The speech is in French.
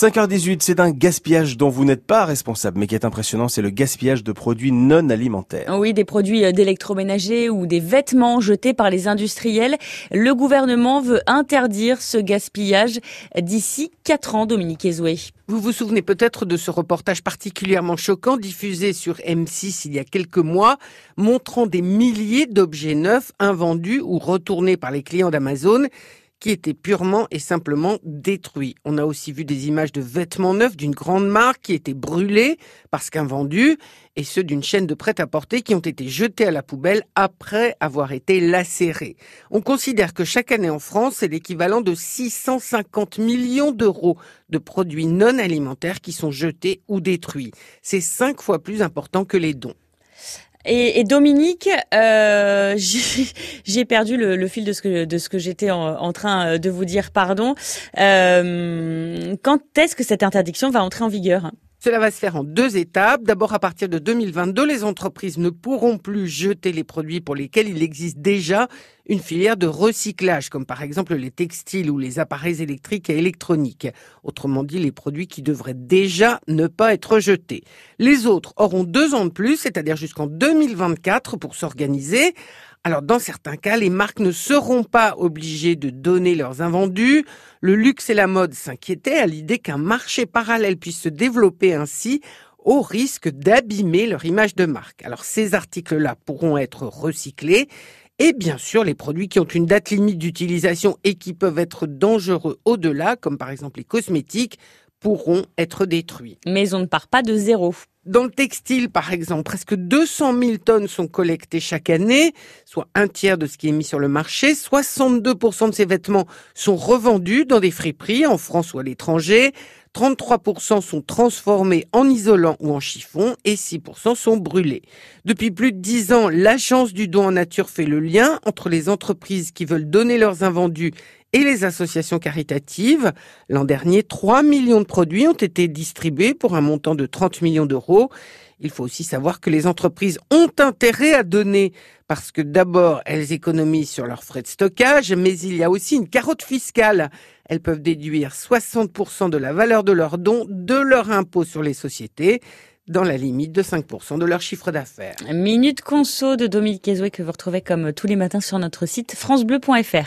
5h18, c'est un gaspillage dont vous n'êtes pas responsable, mais qui est impressionnant, c'est le gaspillage de produits non alimentaires. Oui, des produits euh, d'électroménager ou des vêtements jetés par les industriels. Le gouvernement veut interdire ce gaspillage d'ici 4 ans, Dominique Ezoué. Vous vous souvenez peut-être de ce reportage particulièrement choquant diffusé sur M6 il y a quelques mois, montrant des milliers d'objets neufs invendus ou retournés par les clients d'Amazon qui étaient purement et simplement détruits. On a aussi vu des images de vêtements neufs d'une grande marque qui étaient brûlés parce qu'invendus et ceux d'une chaîne de prêt-à-porter qui ont été jetés à la poubelle après avoir été lacérés. On considère que chaque année en France, c'est l'équivalent de 650 millions d'euros de produits non alimentaires qui sont jetés ou détruits. C'est cinq fois plus important que les dons. Et, Dominique, euh, j'ai perdu le, fil de ce que j'étais en, train euh, de vous dire. Pardon. Euh, quand est-ce que cette interdiction va entrer en vigueur? Cela va se faire en deux étapes. D'abord, à partir de 2022, les entreprises ne pourront plus jeter les produits pour lesquels il existe déjà une filière de recyclage, comme par exemple les textiles ou les appareils électriques et électroniques. Autrement dit, les produits qui devraient déjà ne pas être jetés. Les autres auront deux ans de plus, c'est-à-dire jusqu'en 2024 pour s'organiser. Alors dans certains cas, les marques ne seront pas obligées de donner leurs invendus. Le luxe et la mode s'inquiétaient à l'idée qu'un marché parallèle puisse se développer ainsi au risque d'abîmer leur image de marque. Alors ces articles-là pourront être recyclés et bien sûr les produits qui ont une date limite d'utilisation et qui peuvent être dangereux au-delà, comme par exemple les cosmétiques, pourront être détruits. Mais on ne part pas de zéro. Dans le textile, par exemple, presque 200 000 tonnes sont collectées chaque année, soit un tiers de ce qui est mis sur le marché. 62% de ces vêtements sont revendus dans des friperies en France ou à l'étranger. 33% sont transformés en isolant ou en chiffon et 6% sont brûlés. Depuis plus de 10 ans, l'Agence du don en nature fait le lien entre les entreprises qui veulent donner leurs invendus et les associations caritatives. L'an dernier, 3 millions de produits ont été distribués pour un montant de 30 millions d'euros. Il faut aussi savoir que les entreprises ont intérêt à donner parce que d'abord, elles économisent sur leurs frais de stockage, mais il y a aussi une carotte fiscale. Elles peuvent déduire 60% de la valeur de leurs dons de leur impôt sur les sociétés dans la limite de 5% de leur chiffre d'affaires. Minute conso de Dominique Kézoué que vous retrouvez comme tous les matins sur notre site francebleu.fr.